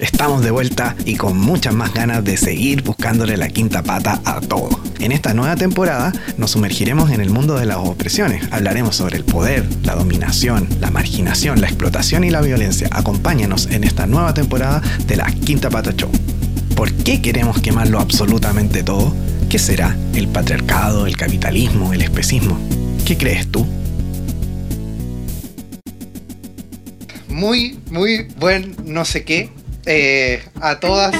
Estamos de vuelta y con muchas más ganas de seguir buscándole la quinta pata a todo. En esta nueva temporada nos sumergiremos en el mundo de las opresiones. Hablaremos sobre el poder, la dominación, la marginación, la explotación y la violencia. Acompáñanos en esta nueva temporada de la Quinta Pata Show. ¿Por qué queremos quemarlo absolutamente todo? ¿Qué será? ¿El patriarcado, el capitalismo, el especismo? ¿Qué crees tú? Muy, muy buen no sé qué eh, a todas,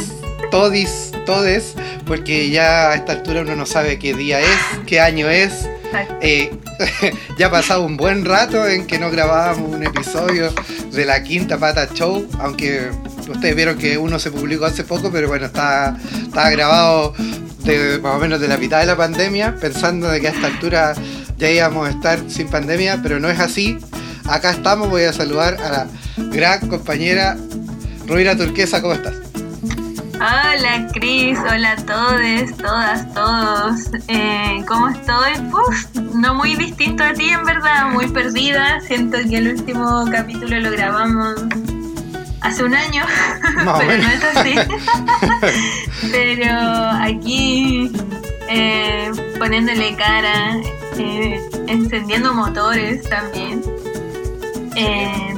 todis, todes, porque ya a esta altura uno no sabe qué día es, qué año es. Eh, ya ha pasado un buen rato en que no grabábamos un episodio de la Quinta Pata Show, aunque ustedes vieron que uno se publicó hace poco, pero bueno, está, está grabado de, más o menos de la mitad de la pandemia, pensando de que a esta altura ya íbamos a estar sin pandemia, pero no es así. Acá estamos, voy a saludar a la gran compañera Rubina Turquesa, ¿cómo estás? Hola Cris, hola a todos, todas, todos. Eh, ¿Cómo estoy? no muy distinto a ti en verdad, muy perdida. Siento que el último capítulo lo grabamos hace un año, pero no es así. pero aquí eh, poniéndole cara, eh, encendiendo motores también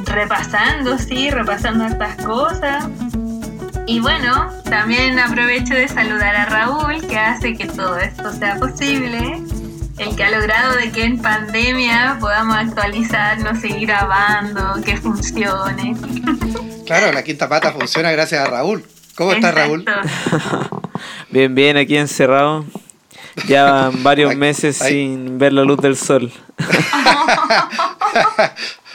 repasando, sí, repasando estas cosas. Y bueno, también aprovecho de saludar a Raúl, que hace que todo esto sea posible. El que ha logrado de que en pandemia podamos actualizarnos, seguir grabando, que funcione. Claro, la quinta pata funciona gracias a Raúl. ¿Cómo estás, Raúl? bien, bien, aquí encerrado. Ya varios meses sin ver la luz del sol.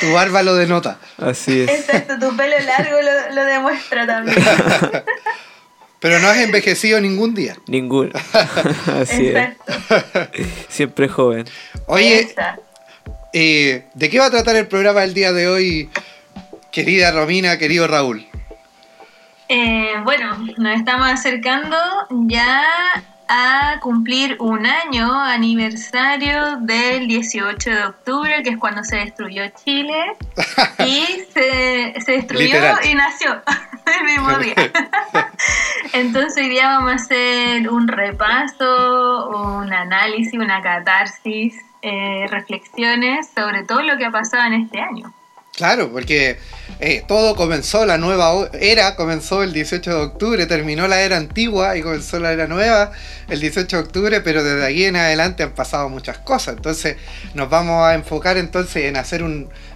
tu barba lo denota. Así es. Exacto, tu pelo largo lo, demuestra también. Pero no has envejecido ningún día. Ninguno. Así es. Siempre joven. Oye, eh, ¿de qué va a tratar el programa el día de hoy, querida Romina, querido Raúl? Eh, bueno, nos estamos acercando ya a cumplir un año aniversario del 18 de octubre, que es cuando se destruyó Chile, y se, destruyó y nació el mismo día. Entonces hoy día vamos a hacer un repaso, un análisis, una catarsis, eh, reflexiones sobre todo lo que ha pasado en este año. Claro, porque eh, todo comenzó, la nueva era comenzó el 18 de octubre, terminó la era antigua y comenzó la era nueva el 18 de octubre, pero desde aquí en adelante han pasado muchas cosas. Entonces nos vamos a enfocar entonces en hacer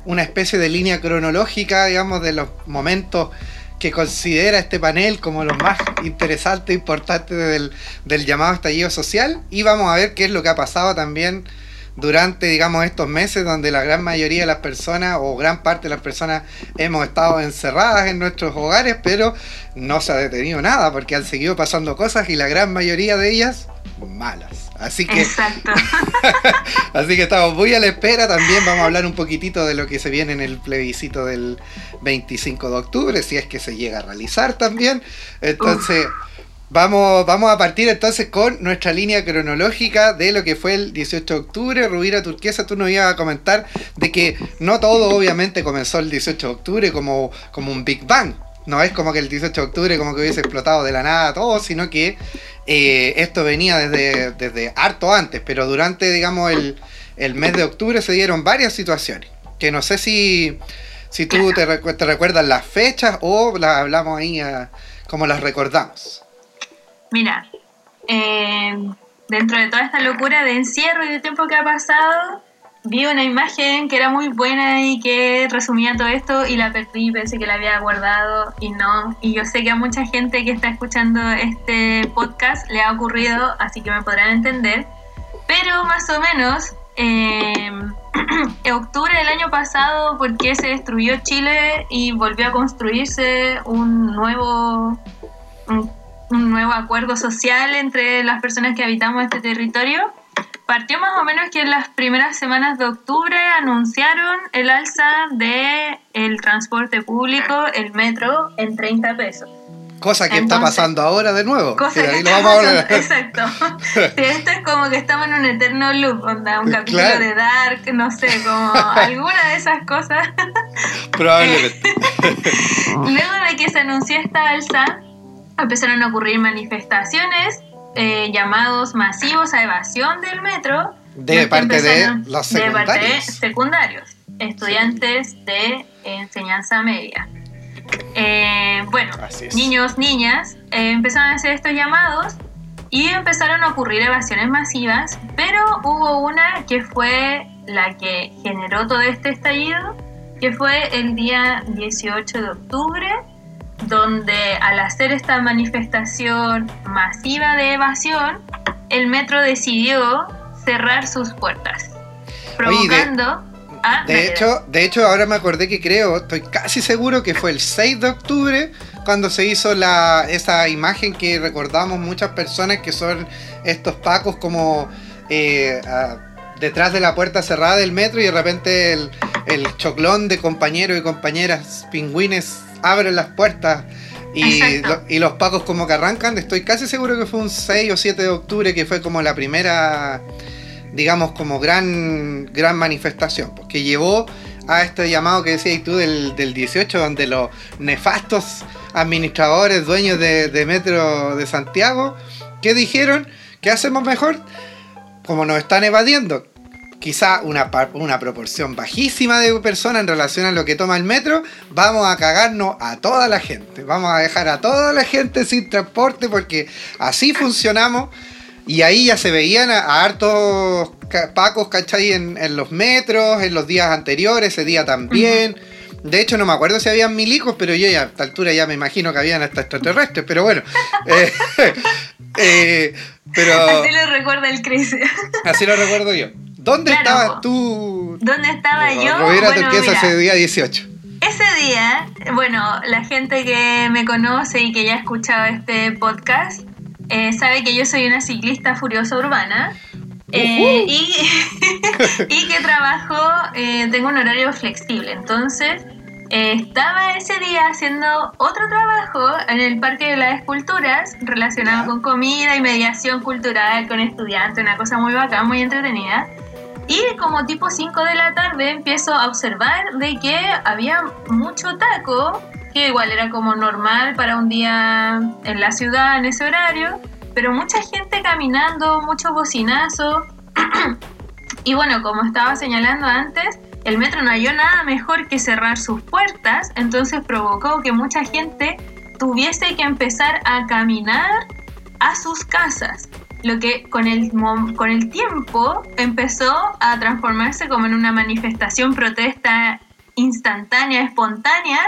una especie de línea cronológica, digamos, de los momentos que considera este panel como los más interesantes e importantes del, del llamado estallido social y vamos a ver qué es lo que ha pasado también durante, digamos, estos meses donde la gran mayoría de las personas o gran parte de las personas hemos estado encerradas en nuestros hogares, pero no se ha detenido nada porque han seguido pasando cosas y la gran mayoría de ellas malas. Así que, Exacto. así que estamos muy a la espera. También vamos a hablar un poquitito de lo que se viene en el plebiscito del 25 de octubre, si es que se llega a realizar también. Entonces... Vamos, vamos a partir entonces con nuestra línea cronológica de lo que fue el 18 de octubre. Rubira Turquesa, tú nos ibas a comentar de que no todo obviamente comenzó el 18 de octubre como, como un Big Bang. No es como que el 18 de octubre como que hubiese explotado de la nada todo, sino que eh, esto venía desde, desde harto antes, pero durante, digamos, el, el mes de octubre se dieron varias situaciones. Que no sé si, si tú te, te recuerdas las fechas o las hablamos ahí como las recordamos. Mira, eh, dentro de toda esta locura de encierro y de tiempo que ha pasado, vi una imagen que era muy buena y que resumía todo esto y la perdí, pensé que la había guardado y no. Y yo sé que a mucha gente que está escuchando este podcast le ha ocurrido, así que me podrán entender. Pero más o menos, eh, en octubre del año pasado, porque se destruyó Chile y volvió a construirse un nuevo nuevo acuerdo social entre las personas que habitamos este territorio. Partió más o menos que en las primeras semanas de octubre anunciaron el alza de el transporte público, el metro, en 30 pesos. Cosa que está pasando ahora de nuevo. Cosa que, está pasando, exacto. esto es como que estamos en un eterno loop, onda, un capítulo de Dark, no sé, como alguna de esas cosas. Probablemente. Luego de que se anunció esta alza, empezaron a ocurrir manifestaciones, eh, llamados masivos a evasión del metro. De parte de los secundarios. De parte de secundarios, estudiantes de enseñanza media. Eh, bueno, niños, niñas, eh, empezaron a hacer estos llamados y empezaron a ocurrir evasiones masivas, pero hubo una que fue la que generó todo este estallido, que fue el día 18 de octubre, donde al hacer esta manifestación masiva de evasión, el metro decidió cerrar sus puertas, provocando... Ah, de hecho, de hecho, ahora me acordé que creo, estoy casi seguro que fue el 6 de octubre cuando se hizo la, esa imagen que recordamos muchas personas que son estos pacos como eh, detrás de la puerta cerrada del metro y de repente el, choclón de compañeros y compañeras pingüines abren las puertas y, y, los pacos como que arrancan. Estoy casi seguro que fue un 6 o 7 de octubre que fue como la primera digamos, como gran, gran manifestación, porque pues, llevó a este llamado que decías tú del, 18, donde los nefastos administradores, dueños de, Metro de Santiago, que dijeron, ¿qué hacemos mejor? Como nos están evadiendo, quizá una, una proporción bajísima de personas en relación a lo que toma el metro, vamos a cagarnos a toda la gente. Vamos a dejar a toda la gente sin transporte porque así funcionamos y ahí ya se veían a, hartos pacos, ¿cachai? En, en, los metros, en los días anteriores, ese día también. De hecho, no me acuerdo si habían milicos, pero yo ya a esta altura ya me imagino que habían hasta extraterrestres, pero bueno. Eh, eh, pero, así lo recuerda el Cris. así lo recuerdo yo. ¿Dónde estabas tú? ¿Dónde estaba yo? Bueno, ese día 18. Ese día, bueno, la gente que me conoce y que ya ha escuchado este podcast eh, sabe que yo soy una ciclista furiosa urbana eh, y, y, que trabajo, eh, tengo un horario flexible. Entonces, estaba ese día haciendo otro trabajo en el Parque de las Esculturas relacionado con comida y mediación cultural con estudiantes, una cosa muy bacán, muy entretenida. Y como tipo 5 de la tarde empiezo a observar de que había mucho taco que igual era como normal para un día en la ciudad en ese horario, pero mucha gente caminando, muchos bocinazos. y bueno, como estaba señalando antes, el metro no halló nada mejor que cerrar sus puertas, entonces provocó que mucha gente tuviese que empezar a caminar a sus casas, lo que con el, con el tiempo empezó a transformarse como en una manifestación protesta instantánea, espontánea,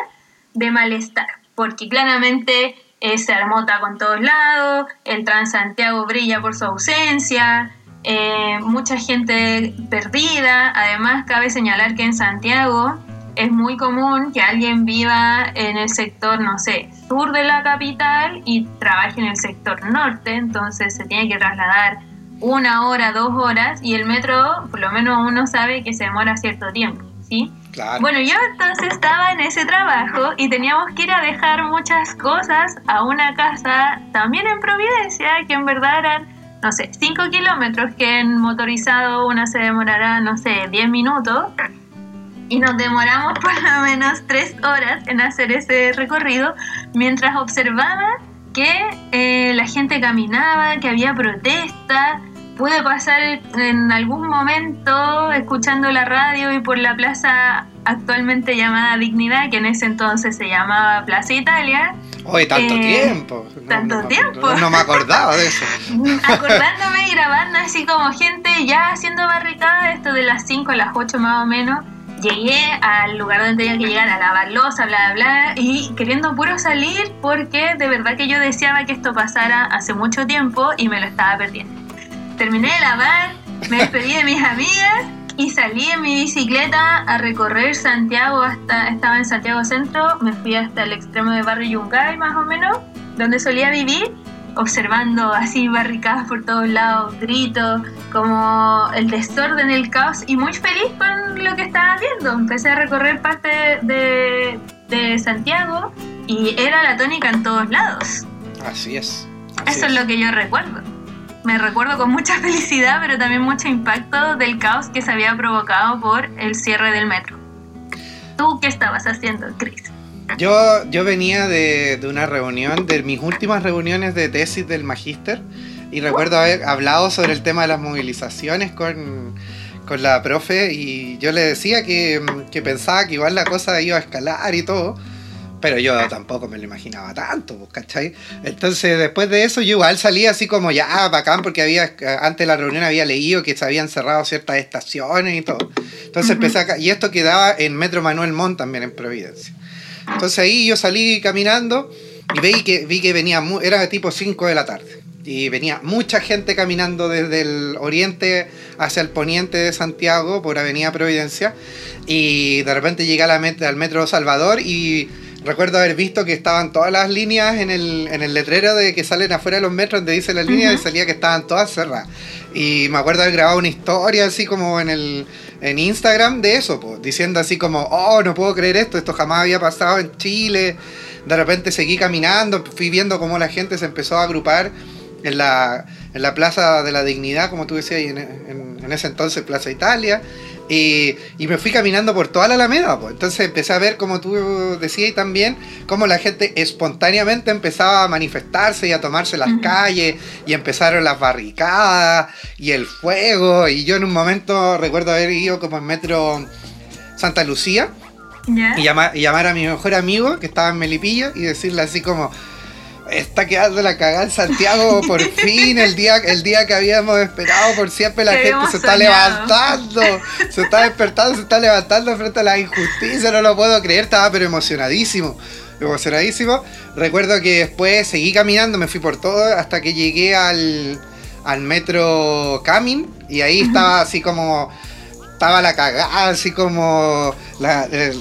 de malestar, porque claramente eh, se armota con todos lados, el Transantiago brilla por su ausencia, eh, mucha gente perdida, además cabe señalar que en Santiago es muy común que alguien viva en el sector, no sé, sur de la capital y trabaje en el sector norte, entonces se tiene que trasladar una hora, dos horas y el metro, por lo menos uno sabe que se demora cierto tiempo, ¿sí? Bueno, yo entonces estaba en ese trabajo y teníamos que ir a dejar muchas cosas a una casa también en Providencia, que en verdad eran, no sé, 5 kilómetros, que en motorizado una se demorará, no sé, 10 minutos. Y nos demoramos por lo menos 3 horas en hacer ese recorrido mientras observaba que eh, la gente caminaba, que había protesta pude pasar en algún momento escuchando la radio y por la plaza actualmente llamada Dignidad, que en ese entonces se llamaba Plaza Italia. Hoy tanto eh, tiempo. tanto tiempo. No, me acordaba de eso. Acordándome y grabando así como gente ya haciendo barricada, esto de las 5 a las 8 más o menos. Llegué al lugar donde tenía que llegar a lavar losa, bla, bla, bla, y queriendo puro salir porque de verdad que yo deseaba que esto pasara hace mucho tiempo y me lo estaba perdiendo. Terminé de lavar, me despedí de mis amigas y salí en mi bicicleta a recorrer Santiago hasta, estaba en Santiago Centro, me fui hasta el extremo de Barrio Yungay más o menos, donde solía vivir, observando así barricadas por todos lados, gritos, como el desorden, el caos y muy feliz con lo que estaba viendo. Empecé a recorrer parte de, de Santiago y era la tónica en todos lados. Así es. Eso es. lo que yo recuerdo. Me recuerdo con mucha felicidad, pero también mucho impacto del caos que se había provocado por el cierre del metro. ¿Tú qué estabas haciendo, Chris? Yo, yo venía de, de una reunión, de mis últimas reuniones de tesis del magíster, y recuerdo haber hablado sobre el tema de las movilizaciones con, con la profe, y yo le decía que, que pensaba que igual la cosa iba a escalar y todo. Pero yo tampoco me lo imaginaba tanto, ¿cachai? Entonces, después de eso, yo igual salí así como ya bacán, porque había antes de la reunión había leído que se habían cerrado ciertas estaciones y todo. Entonces empecé a, Y esto quedaba en Metro Manuel Montt también en Providencia. Entonces ahí yo salí caminando y vi que, vi que venía, era tipo 5 de la tarde. Y venía mucha gente caminando desde el oriente hacia el poniente de Santiago por Avenida Providencia. Y de repente llegué la al Metro Salvador y recuerdo haber visto que estaban todas las líneas en el, en el letrero de que salen afuera de los metros donde dice las líneas y salía que estaban todas cerradas. Y me acuerdo haber grabado una historia así como en el en Instagram de eso, diciendo así como, oh, no puedo creer esto, esto jamás había pasado en Chile. De repente seguí caminando, fui viendo cómo la gente se empezó a agrupar en la, en la Plaza de la Dignidad, como tú decías, en, en, en ese entonces Plaza Italia. Y, y, me fui caminando por toda la Alameda, pues. entonces empecé a ver, como tú decías también, cómo la gente espontáneamente empezaba a manifestarse y a tomarse las uh -huh. calles, y empezaron las barricadas y el fuego, y yo en un momento recuerdo haber ido como en metro Santa Lucía, y, llamar, y llamar a mi mejor amigo que estaba en Melipilla y decirle así como, está quedando la cagada en Santiago por fin, el día, el día que habíamos esperado por siempre, la gente se está levantando, se está despertando, se está levantando frente a la injusticia, no lo puedo creer, estaba pero emocionadísimo, emocionadísimo. Recuerdo que después seguí caminando, me fui por todo hasta que llegué al, al metro Camin y ahí estaba así como estaba la cagada, así como. La, eh,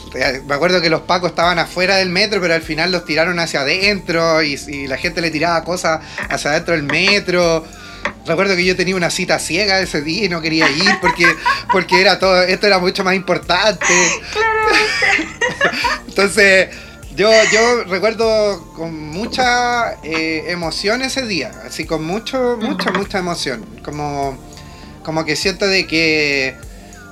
me acuerdo que los pacos estaban afuera del metro, pero al final los tiraron hacia adentro y, y la gente le tiraba cosas hacia adentro del metro. Recuerdo que yo tenía una cita ciega ese día y no quería ir porque, porque era todo, esto era mucho más importante. Entonces, yo, yo recuerdo con mucha eh, emoción ese día, así con mucho, mucha, mucha emoción. Como, como que siento de que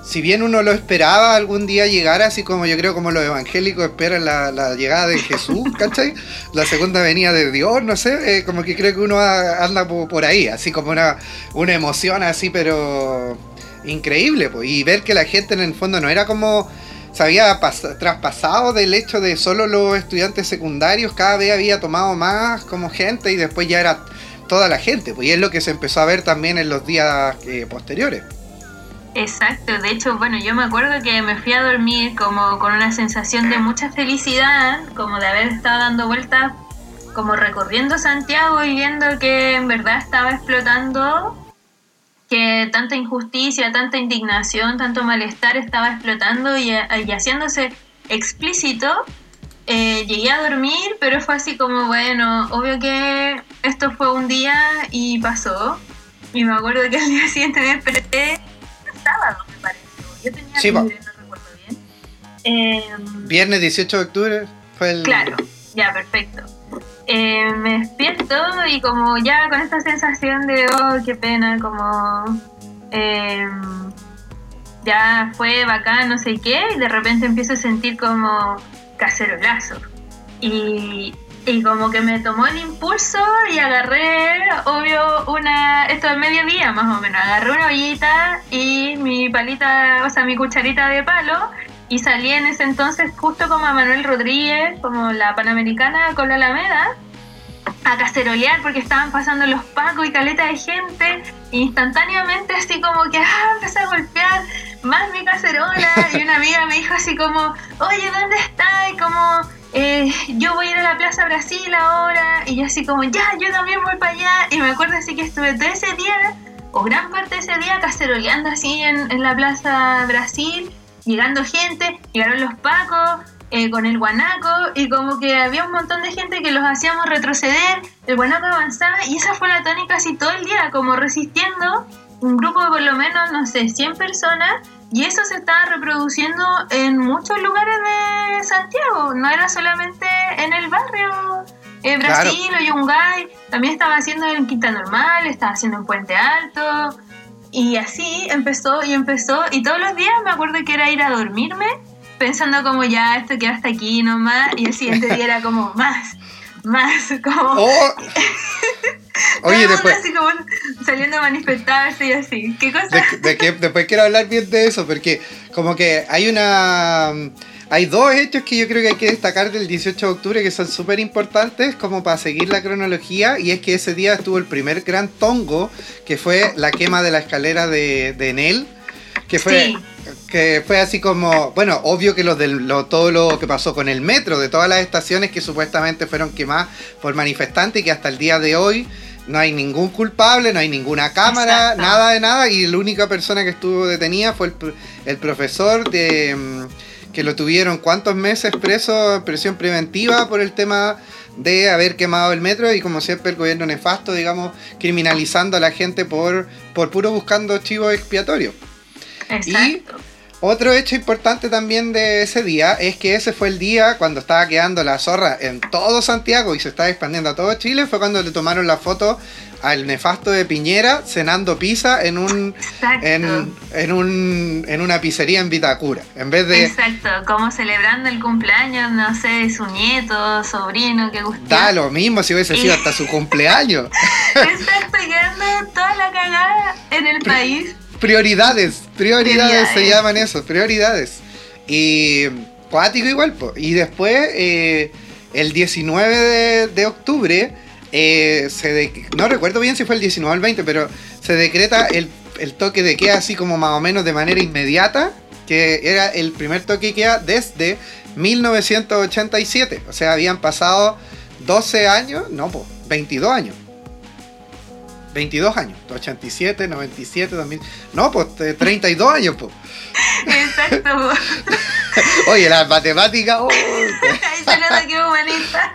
si bien uno lo esperaba algún día llegar, así como yo creo como los evangélicos esperan la, la llegada de Jesús, ¿cachai? La segunda venida de Dios, no sé, eh, como que creo que uno anda por, por, ahí, así como una, una emoción así, pero increíble, pues. Y ver que la gente en el fondo no era como se había traspasado del hecho de solo los estudiantes secundarios, cada vez había tomado más como gente y después ya era toda la gente, pues y es lo que se empezó a ver también en los días eh, posteriores. Exacto, de hecho, bueno, yo me acuerdo que me fui a dormir como con una sensación de mucha felicidad, como de haber estado dando vueltas, como recorriendo Santiago y viendo que en verdad estaba explotando, que tanta injusticia, tanta indignación, tanto malestar estaba explotando y, y haciéndose explícito. Eh, llegué a dormir, pero fue así como, bueno, obvio que esto fue un día y pasó. Y me acuerdo que al día siguiente me desperté sábado, me parece. Yo tenía sí, libre, no recuerdo bien. Eh, Viernes 18 de octubre fue el. Claro, ya, perfecto. Eh, me despierto y como ya con esta sensación de, oh, qué pena, como eh, ya fue bacán, no sé qué, y de repente empiezo a sentir como cacerolazo. Y, y como que me tomó el impulso y agarré, obvio, una. Esto es mediodía más o menos. Agarré una ollita y mi palita, o sea, mi cucharita de palo. Y salí en ese entonces, justo como a Manuel Rodríguez, como la Panamericana con la Alameda, a cacerolear porque estaban pasando los pacos y caleta de gente. Instantáneamente, así como que ah, empecé a golpear más mi cacerola. Y una amiga me dijo así como: Oye, ¿dónde está? Y como eh, yo voy a ir a la Plaza Brasil ahora, y yo así como, ya, yo también voy para allá, y me acuerdo así que estuve todo ese día, o gran parte de ese día, caceroleando así en, la Plaza Brasil, llegando gente, llegaron los pacos, eh, con el guanaco, y como que había un montón de gente que los hacíamos retroceder, el guanaco avanzaba, y esa fue la tónica así todo el día, como resistiendo, un grupo de por lo menos, no sé, 100 personas, Y eso se estaba reproduciendo en muchos lugares de Santiago, no era solamente en el barrio eh, Brasil o Yungay, también estaba haciendo en Quinta Normal, estaba haciendo en Puente Alto, y así empezó y empezó, y todos los días me acuerdo que era ir a dormirme pensando como ya esto queda hasta aquí nomás, y el siguiente día era como más, más, como... Oh. Oye, después... Así como saliendo a manifestarse y así. ¿Qué cosa? después quiero hablar bien de eso, porque como que hay una... Hay dos hechos que yo creo que hay que destacar del 18 de octubre que son súper importantes como para seguir la cronología y es que ese día estuvo el primer gran tongo que fue la quema de la escalera de, de Enel que fue que fue así como, bueno, obvio que lo de lo, todo lo que pasó con el metro, de todas las estaciones que supuestamente fueron quemadas por manifestantes y que hasta el día de hoy no hay ningún culpable, no hay ninguna cámara, nada de nada, y la única persona que estuvo detenida fue el, profesor de mm, que lo tuvieron cuántos meses preso en prisión preventiva por el tema de haber quemado el metro y como siempre el gobierno nefasto, digamos, criminalizando a la gente por, por puro buscando chivos expiatorios. Exacto. Otro hecho importante también de ese día es que ese fue el día cuando estaba quedando la zorra en todo Santiago y se estaba expandiendo a todo Chile. Fue cuando le tomaron la foto al nefasto de Piñera cenando pizza en un en, un en una pizzería en Vitacura en vez de exacto como celebrando el cumpleaños no sé de su nieto sobrino que gustó da lo mismo si hubiese sido hasta su cumpleaños exacto quedando toda la cagada en el país Prioridades, prioridades, se llaman eso, prioridades. Y cuático igual, y después eh, el 19 de, octubre, eh, se no recuerdo bien si fue el 19 o el 20, pero se decreta el, toque de queda así como más o menos de manera inmediata, que era el primer toque de queda desde 1987. O sea, habían pasado 12 años, no, pues, 22 años. 22 años, 87, 97, 2000. No, pues 32 años, pues. Exacto. Oye, las matemáticas. Oh. Ahí se nota que humanista.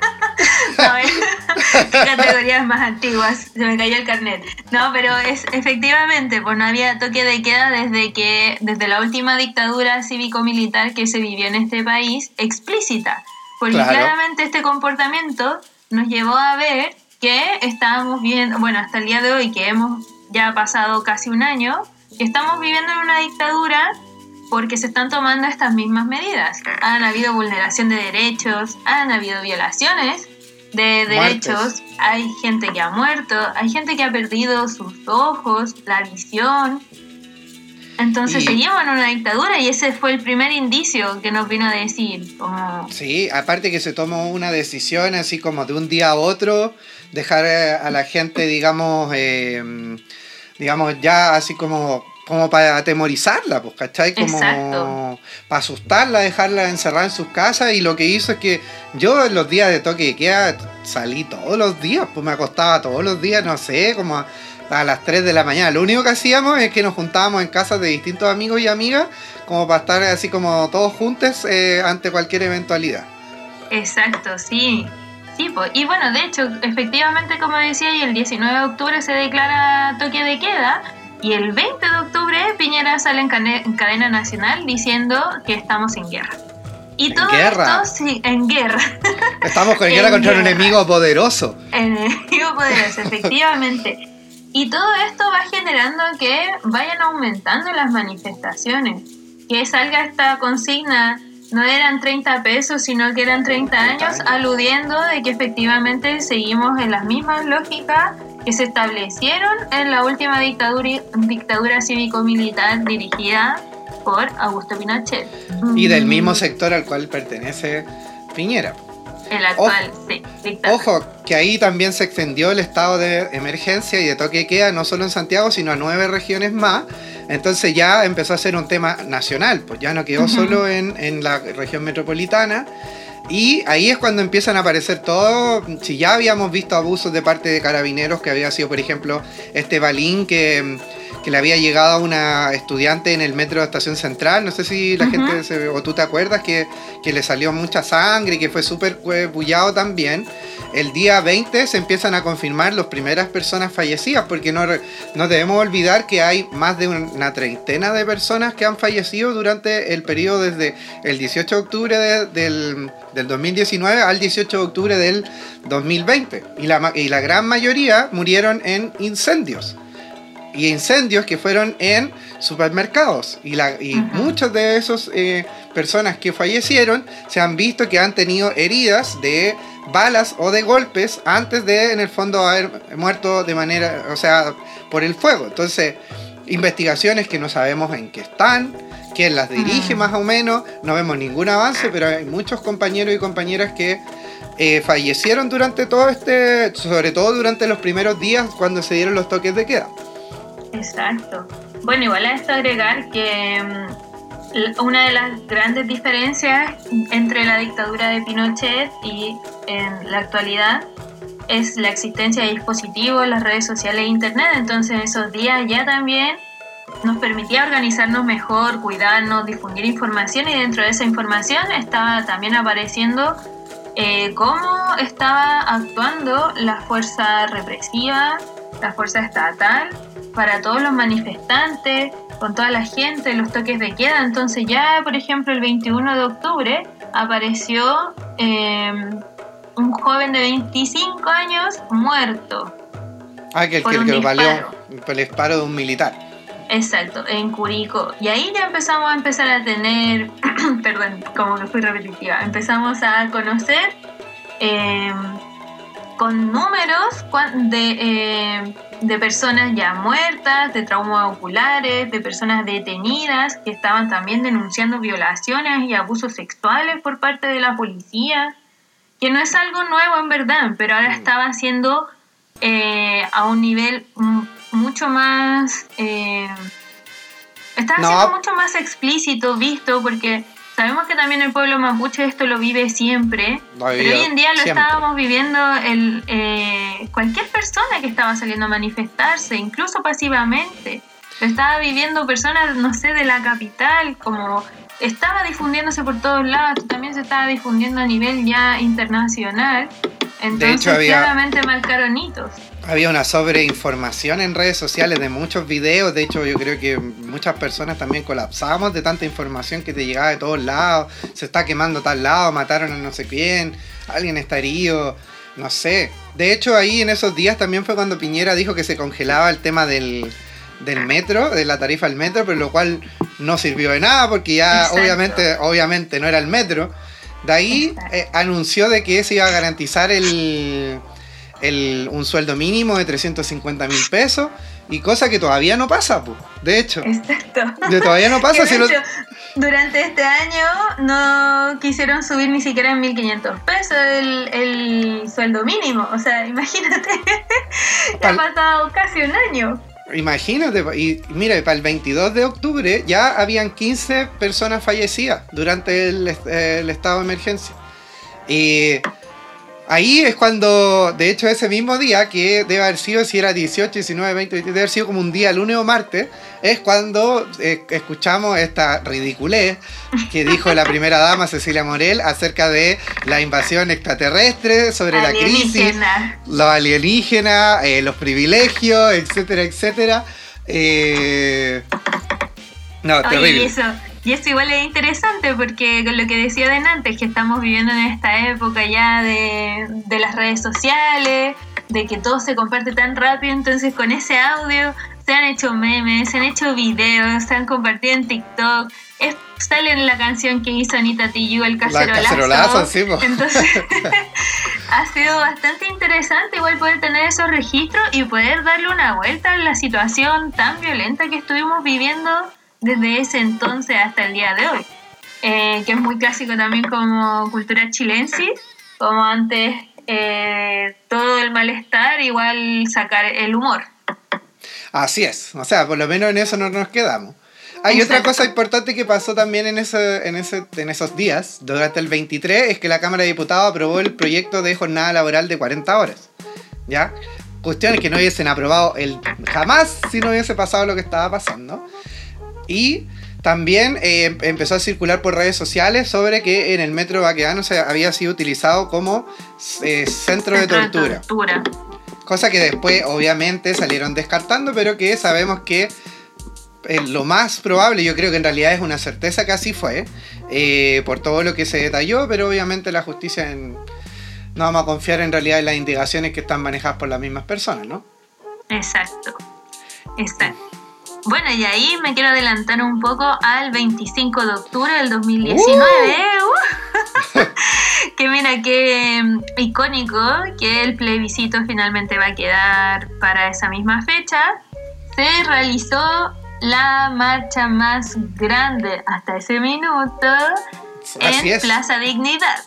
No, ¿eh? categorías más antiguas. Se me cayó el carnet. No, pero es efectivamente, pues no había toque de queda desde que, desde la última dictadura cívico-militar que se vivió en este país, explícita. Porque claramente este comportamiento nos llevó a ver que estábamos viendo, bueno, hasta el día de hoy que hemos ya pasado casi un año, que estamos viviendo en una dictadura porque se están tomando estas mismas medidas. Han habido vulneración de derechos, han habido violaciones de derechos, hay gente que ha muerto, hay gente que ha perdido sus ojos, la visión. Entonces seguimos en una dictadura y ese fue el primer indicio que nos vino a decir. Como... Sí, aparte que se tomó una decisión así como de un día a otro dejar eh, a la gente, digamos, eh, digamos, ya así como, como para atemorizarla, pues, ¿cachai? Como para asustarla, dejarla encerrada en sus casas. Y lo que hizo es que yo en los días de toque de queda salí todos los días, pues me acostaba todos los días, no sé, como a, las 3 de la mañana. Lo único que hacíamos es que nos juntábamos en casas de distintos amigos y amigas, como para estar así como todos juntos eh, ante cualquier eventualidad. Exacto, sí. Sí, y bueno, de hecho, efectivamente, como decía, y el 19 de octubre se declara toque de queda, y el 20 de octubre Piñera sale en, cadena nacional diciendo que estamos en guerra. Y todo esto, sí, en guerra. Estamos en guerra contra un enemigo poderoso. Enemigo poderoso, efectivamente. Y todo esto va generando que vayan aumentando las manifestaciones, que salga esta consigna no eran 30 pesos, sino que eran 30 años, aludiendo de que efectivamente seguimos en las mismas lógicas que se establecieron en la última dictadura, dictadura cívico-militar dirigida por Augusto Pinochet. Y del mismo sector al cual pertenece Piñera. El actual, sí. Ojo, que ahí también se extendió el estado de emergencia y de toque de queda, no solo en Santiago, sino a nueve regiones más. Entonces ya empezó a ser un tema nacional, pues ya no quedó solo en, en la región metropolitana. Y ahí es cuando empiezan a aparecer todo. Si ya habíamos visto abusos de parte de carabineros, que había sido, por ejemplo, este balín que que le había llegado a una estudiante en el metro de Estación Central. No sé si la gente se, o tú te acuerdas que, que, le salió mucha sangre y que fue súper bullado también. El día 20 se empiezan a confirmar las primeras personas fallecidas, porque no, no debemos olvidar que hay más de una treintena de personas que han fallecido durante el periodo desde el 18 de octubre del, del 2019 al 18 de octubre del 2020. Y la, y la gran mayoría murieron en incendios y incendios que fueron en supermercados. Y, la, y muchas de esas eh, personas que fallecieron se han visto que han tenido heridas de balas o de golpes antes de, en el fondo, haber muerto de manera, o sea, por el fuego. Entonces, investigaciones que no sabemos en qué están, quién las dirige más o menos, no vemos ningún avance, pero hay muchos compañeros y compañeras que eh, fallecieron durante todo este, sobre todo durante los primeros días cuando se dieron los toques de queda. Exacto. Bueno, igual a esto agregar que mm, una de las grandes diferencias entre la dictadura de Pinochet y en la actualidad es la existencia de dispositivos, las redes sociales e internet. Entonces en esos días ya también nos permitía organizarnos mejor, cuidarnos, difundir información y dentro de esa información estaba también apareciendo eh, cómo estaba actuando la fuerza represiva, la fuerza estatal para todos los manifestantes, con toda la gente, los toques de queda. Entonces ya, por ejemplo, el 21 de octubre apareció em, un joven de 25 años muerto. Ah, que el que, que valió el disparo de un militar. Exacto, en Curico. Y ahí ya empezamos a empezar a tener, perdón, como que fui repetitiva, empezamos a conocer em, con números de, eh, de personas ya muertas, de traumas oculares, de personas detenidas que estaban también denunciando violaciones y abusos sexuales por parte de la policía, que no es algo nuevo en verdad, pero ahora mm. estaba siendo eh, a un nivel mucho más... Eh, estaba siendo mucho más explícito, visto, porque Sabemos que también el pueblo mapuche esto lo vive siempre, pero hoy en día lo estábamos viviendo el, eh, cualquier persona que estaba saliendo a manifestarse, incluso pasivamente. Lo estaba viviendo personas, no sé, de la capital, como estaba difundiéndose por todos lados, también se estaba difundiendo a nivel ya internacional. Entonces, claramente marcaron hitos. Había una sobreinformación en redes sociales de muchos videos. De hecho, yo creo que muchas personas también colapsamos de tanta información que te llegaba de todos lados. Se está quemando tal lado, mataron a no sé quién, alguien está herido, no sé. De hecho, ahí en esos días también fue cuando Piñera dijo que se congelaba el tema del, metro, de la tarifa del metro, pero lo cual no sirvió de nada porque ya obviamente, obviamente no era el metro. De ahí eh, anunció de que se iba a garantizar el un sueldo mínimo de 350 mil pesos y cosa que todavía no pasa, pues, de hecho. Exacto. todavía no pasa. si Durante este año no quisieron subir ni siquiera en 1.500 pesos el, el sueldo mínimo. O sea, imagínate, ya ha pasado casi un año. Imagínate, y mira, para el 22 de octubre ya habían 15 personas fallecidas durante el, el estado de emergencia. Y Ahí es cuando, de hecho, ese mismo día, que debe haber sido, si era 18, 19, 20, debe haber sido como un día, lunes o martes, es cuando eh, escuchamos esta ridiculez que dijo la primera dama Cecilia Morel acerca de la invasión extraterrestre, sobre la crisis, los alienígenas, eh, los privilegios, etcétera, etcétera. Eh, no, terrible. Y esto igual es interesante porque con lo que decía de antes, que estamos viviendo en esta época ya de, de las redes sociales, de que todo se comparte tan rápido, entonces con ese audio se han hecho memes, se han hecho videos, se han compartido en TikTok. Es, sale en la canción que hizo Anita Tijoux, el cacerolazo. cacerolazo sí, Entonces, ha sido bastante interesante igual poder tener esos registros y poder darle una vuelta a la situación tan violenta que estuvimos viviendo desde ese entonces hasta el día de hoy, eh, que es muy clásico también como cultura chilensis, como antes eh, todo el malestar, igual sacar el humor. Así es, o sea, por lo menos en eso no nos quedamos. Hay otra cosa importante que pasó también en, ese, en, ese, en esos días, durante el 23, es que la Cámara de Diputados aprobó el proyecto de jornada laboral de 40 horas. ¿Ya? cuestiones que no hubiesen aprobado el, jamás si no hubiese pasado lo que estaba pasando. Y también eh, empezó a circular por redes sociales sobre que en el metro Baquedano se había sido utilizado como eh, centro, de tortura. Cosa que después obviamente salieron descartando, pero que sabemos que eh, lo más probable, yo creo que en realidad es una certeza que así fue, por todo lo que se detalló, pero obviamente la justicia en, no vamos a confiar en realidad en las indicaciones que están manejadas por las mismas personas, ¿no? Exacto, exacto. Bueno, y ahí me quiero adelantar un poco al 25 de octubre del 2019. Uh. que mira, qué mm, icónico que el plebiscito finalmente va a quedar para esa misma fecha. Se realizó la marcha más grande hasta ese minuto en Plaza Dignidad,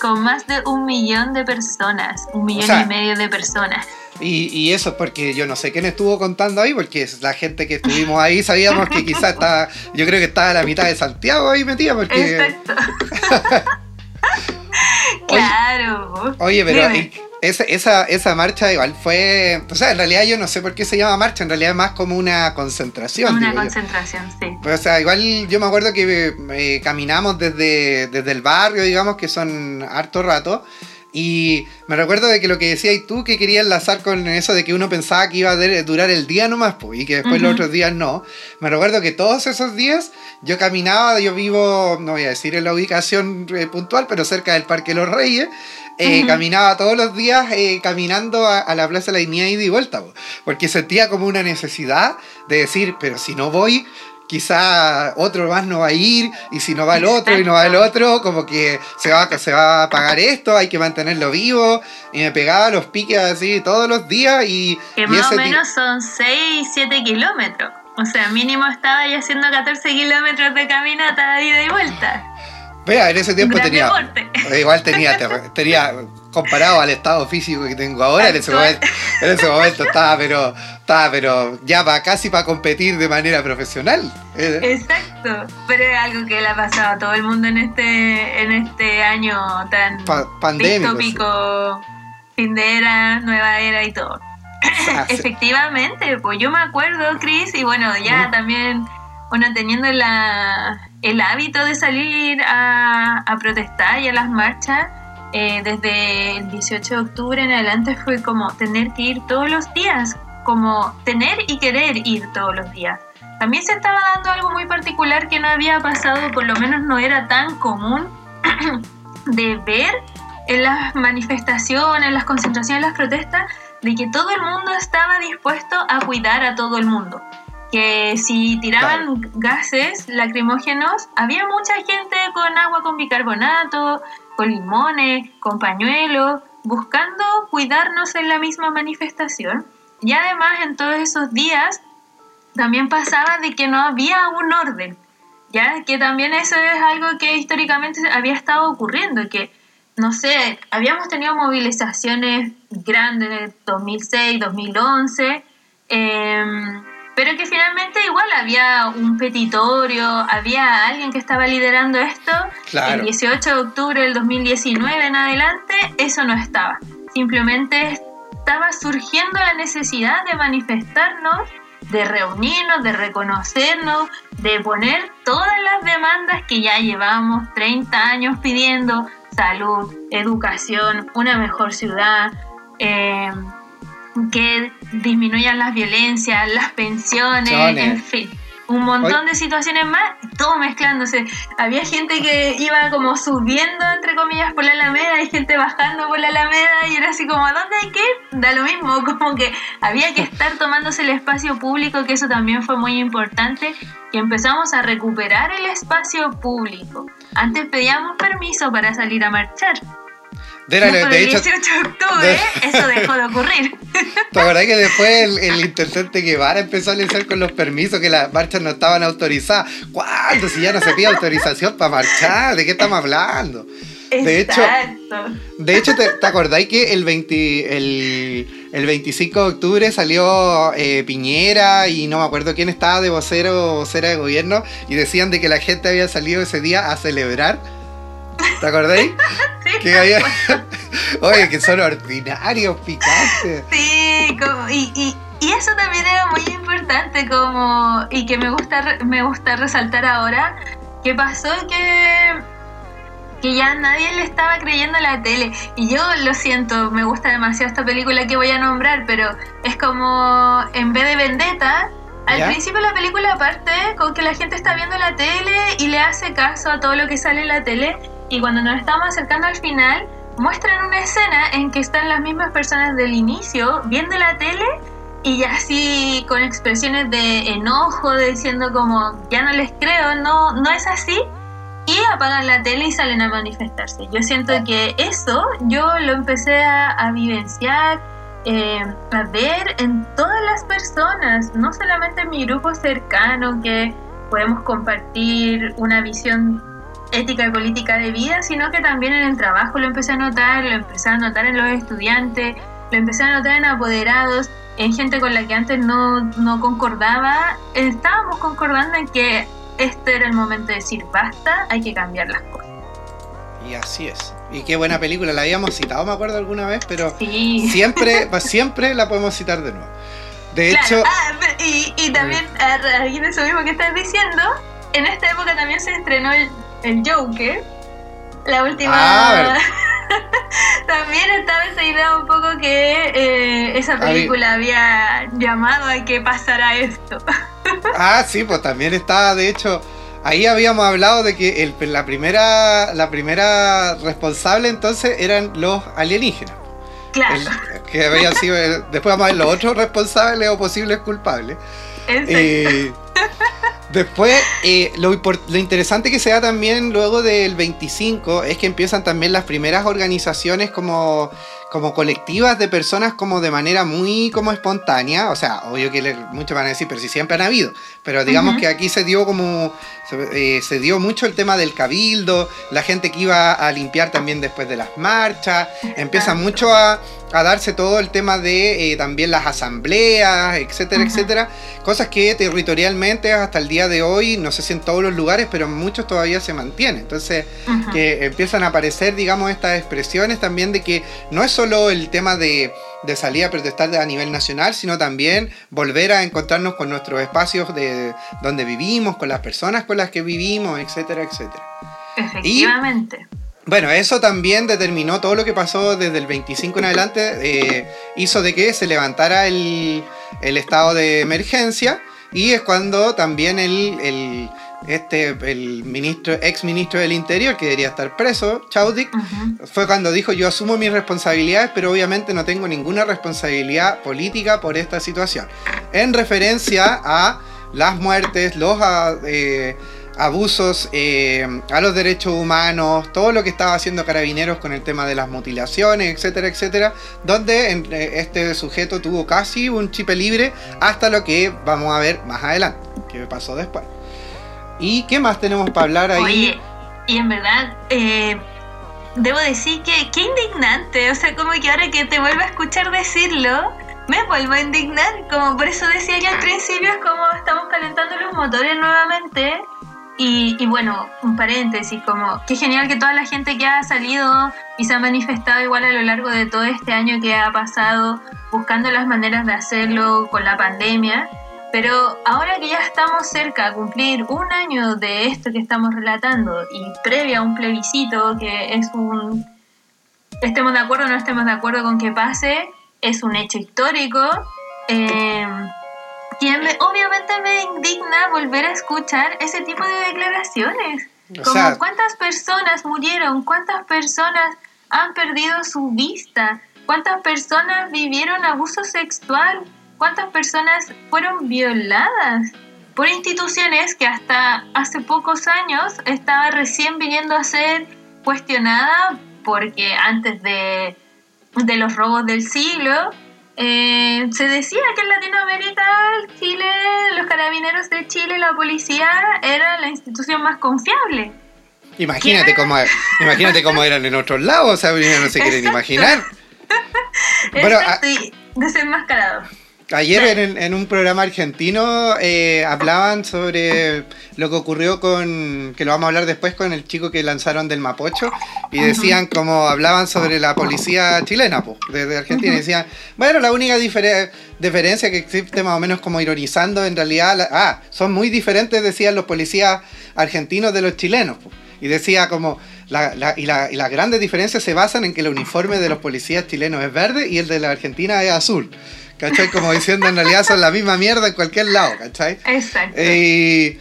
con más de un millón de personas, un millón y medio de personas. Y, y, eso porque yo no sé quién estuvo contando ahí, porque la gente que estuvimos ahí sabíamos que quizás estaba, yo creo que estaba a la mitad de Santiago ahí metida, porque... Exacto. claro. Oye, pero esa, esa, esa, marcha igual fue, o sea, en realidad yo no sé por qué se llama marcha, en realidad es más como una concentración. Una concentración, sí. o sea, igual yo me acuerdo que eh, caminamos desde, desde el barrio, digamos, que son harto rato. Y me recuerdo de que lo que decías tú, que quería enlazar con eso de que uno pensaba que iba a durar el día nomás, pues, y que después los otros días no. Me recuerdo que todos esos días yo caminaba, yo vivo, no voy a decir en la ubicación eh, puntual, pero cerca del Parque Los Reyes. Eh, caminaba todos los días eh, caminando a, la Plaza de la Dignidad y de vuelta, porque sentía como una necesidad de decir, pero si no voy, quizá otro más no va a ir, y si no va el otro y no va el otro, como que se va, se va a pagar esto, hay que mantenerlo vivo. Y me pegaba los piques así todos los días y... Que más o menos son 6, 7 kilómetros. O sea, mínimo estaba ya haciendo 14 kilómetros de caminata de ida y vuelta. Vea, en ese tiempo tenía... Igual tenía, tenía comparado al estado físico que tengo ahora, en ese, momento, en ese momento estaba, pero, estaba, pero ya va casi para competir de manera profesional. Eh, Exacto, pero es algo que le ha pasado a todo el mundo en este, en este año tan pandémico, fin de era, nueva era y todo. Efectivamente, pues yo me acuerdo, Chris, y bueno, ya también bueno, teniendo la, el hábito de salir a, a protestar y a las marchas, eh, desde el 18 de octubre en adelante fue como tener que ir todos los días, como tener y querer ir todos los días. También se estaba dando algo muy particular que no había pasado, por lo menos no era tan común de ver en las manifestaciones, en las concentraciones, en las protestas, de que todo el mundo estaba dispuesto a cuidar a todo el mundo. Que si tiraban gases lacrimógenos, había mucha gente con agua con bicarbonato, con limones, con pañuelos, buscando cuidarnos en la misma manifestación. Y además en todos esos días también pasaba de que no había un orden, ya que también eso es algo que históricamente había estado ocurriendo, que no sé, habíamos tenido movilizaciones grandes en 2006, 2011, eh, pero que finalmente igual había un petitorio, había alguien que estaba liderando esto. El 18 de octubre del 2019 en adelante, eso no estaba. Simplemente estaba surgiendo la necesidad de manifestarnos, de reunirnos, de reconocernos, de poner todas las demandas que ya llevamos 30 años pidiendo, salud, educación, una mejor ciudad. Eh, que disminuyan las violencias, las pensiones, en fin. Un montón de situaciones más, todo mezclándose. Había gente que iba como subiendo, entre comillas, por la Alameda y gente bajando por la Alameda y era así como, ¿a dónde hay que ir? Da lo mismo, como que había que estar tomándose el espacio público, que eso también fue muy importante, y empezamos a recuperar el espacio público. Antes pedíamos permiso para salir a marchar de, el 18 de octubre, eso dejó de ocurrir. ¿Te acordás que después el, el intendente Guevara empezó a anunciar con los permisos que las marchas no estaban autorizadas? ¿Cuándo? Si ya no se pide autorización para marchar, ¿de qué estamos hablando? De hecho, de hecho ¿te, ¿te acordáis que el, 20, el, el, 25 de octubre salió eh, Piñera y no me acuerdo quién estaba de vocero o vocera de gobierno y decían de que la gente había salido ese día a celebrar? ¿Te acordáis? Sí. Que había... Oye, que son ordinarios, picantes. Sí, Sí, como, y, y, y, eso también era muy importante como y que me gusta me gusta resaltar ahora que pasó que que ya nadie le estaba creyendo a la tele. Y yo lo siento, me gusta demasiado esta película que voy a nombrar, pero es como en vez de Vendetta, al principio la película parte con que la gente está viendo la tele y le hace caso a todo lo que sale en la tele. Y cuando nos estamos acercando al final, muestran una escena en que están las mismas personas del inicio viendo la tele y así con expresiones de enojo, diciendo como ya no les creo, no, no es así y apagan la tele y salen a manifestarse. Yo siento que eso yo lo empecé a, vivenciar, eh, a ver en todas las personas, no solamente en mi grupo cercano que podemos compartir una visión ética y política de vida, sino que también en el trabajo lo empecé a notar, lo empecé a notar en los estudiantes, lo empecé a notar en apoderados, en gente con la que antes no, no concordaba, estábamos concordando en que este era el momento de decir basta, hay que cambiar las cosas. Y así es. Y qué buena película, la habíamos citado, me acuerdo alguna vez, pero siempre, siempre la podemos citar de nuevo. De hecho. Ah, y, también, a raíz de eso mismo que estás diciendo, en esta época también se estrenó el, Joker. La última. Ah, también estaba esa idea un poco que eh, esa película había llamado a que pasara esto. ah, sí, pues también estaba, de hecho, ahí habíamos hablado de que el, la, primera, la primera responsable entonces eran los alienígenas. Claro. que habían sido, después vamos a ver los otros responsables o posibles culpables. Eh, después, eh, lo, lo, interesante que se da también luego del 25 es que empiezan también las primeras organizaciones como como colectivas de personas como de manera muy como espontánea, o sea, obvio que muchos van a decir, pero si siempre han habido, pero digamos que aquí se dio como, se, eh, dio mucho el tema del cabildo, la gente que iba a limpiar también después de las marchas, empieza mucho a, a darse todo el tema de eh, también las asambleas, etcétera, etcétera, cosas que territorialmente hasta el día de hoy, no sé si en todos los lugares, pero en muchos todavía se mantiene. Entonces, que empiezan a aparecer, digamos, estas expresiones también de que no es solo el tema de, de salir a protestar a nivel nacional, sino también volver a encontrarnos con nuestros espacios de donde vivimos, con las personas con las que vivimos, etcétera, etcétera. Efectivamente. Bueno, eso también determinó todo lo que pasó desde el 25 en adelante, eh, hizo de que se levantara el, estado de emergencia y es cuando también el, este, el ministro, ex ministro del Interior, que debería estar preso, Chaudik, fue cuando dijo yo asumo mis responsabilidades, pero obviamente no tengo ninguna responsabilidad política por esta situación. En referencia a las muertes, los... Eh, abusos eh, a los derechos humanos, todo lo que estaba haciendo Carabineros con el tema de las mutilaciones, etcétera, etcétera, donde este sujeto tuvo casi un chip libre hasta lo que vamos a ver más adelante, que pasó después. ¿Y qué más tenemos para hablar ahí? Oye, y en verdad, eh, debo decir que qué indignante, o sea, como que ahora que te vuelvo a escuchar decirlo, me vuelvo a indignar, como por eso decía yo al principio, es como estamos calentando los motores nuevamente y, bueno, un paréntesis, como qué genial que toda la gente que ha salido y se ha manifestado igual a lo largo de todo este año que ha pasado, buscando las maneras de hacerlo con la pandemia. Pero ahora que ya estamos cerca a cumplir un año de esto que estamos relatando y previa a un plebiscito que es un... estemos de acuerdo o no estemos de acuerdo con que pase, es un hecho histórico. Eh, obviamente me indigna volver a escuchar ese tipo de declaraciones. Como cuántas personas murieron, cuántas personas han perdido su vista, cuántas personas vivieron abuso sexual, cuántas personas fueron violadas por instituciones que hasta hace pocos años estaba recién viniendo a ser cuestionada porque antes de, de los robos del siglo eh, se decía que en Latinoamérica, Chile, los carabineros de Chile, la policía, era la institución más confiable. Imagínate cómo, imagínate cómo eran en otros lados, o sea, no se quieren imaginar. bueno, ah, desenmascarado. Ayer en, un programa argentino eh, hablaban sobre lo que ocurrió con, que lo vamos a hablar después, con el chico que lanzaron del Mapocho, y decían como hablaban sobre la policía chilena, pues, desde Argentina, y decían, bueno, la única diferencia que existe más o menos como ironizando en realidad, ah, son muy diferentes, decían los policías argentinos de los chilenos, y decía como, la, y, la, y, las grandes diferencias se basan en que el uniforme de los policías chilenos es verde y el de la Argentina es azul. ¿Cachai? Como diciendo en realidad son la misma mierda en cualquier lado, ¿cachai? Exacto. Y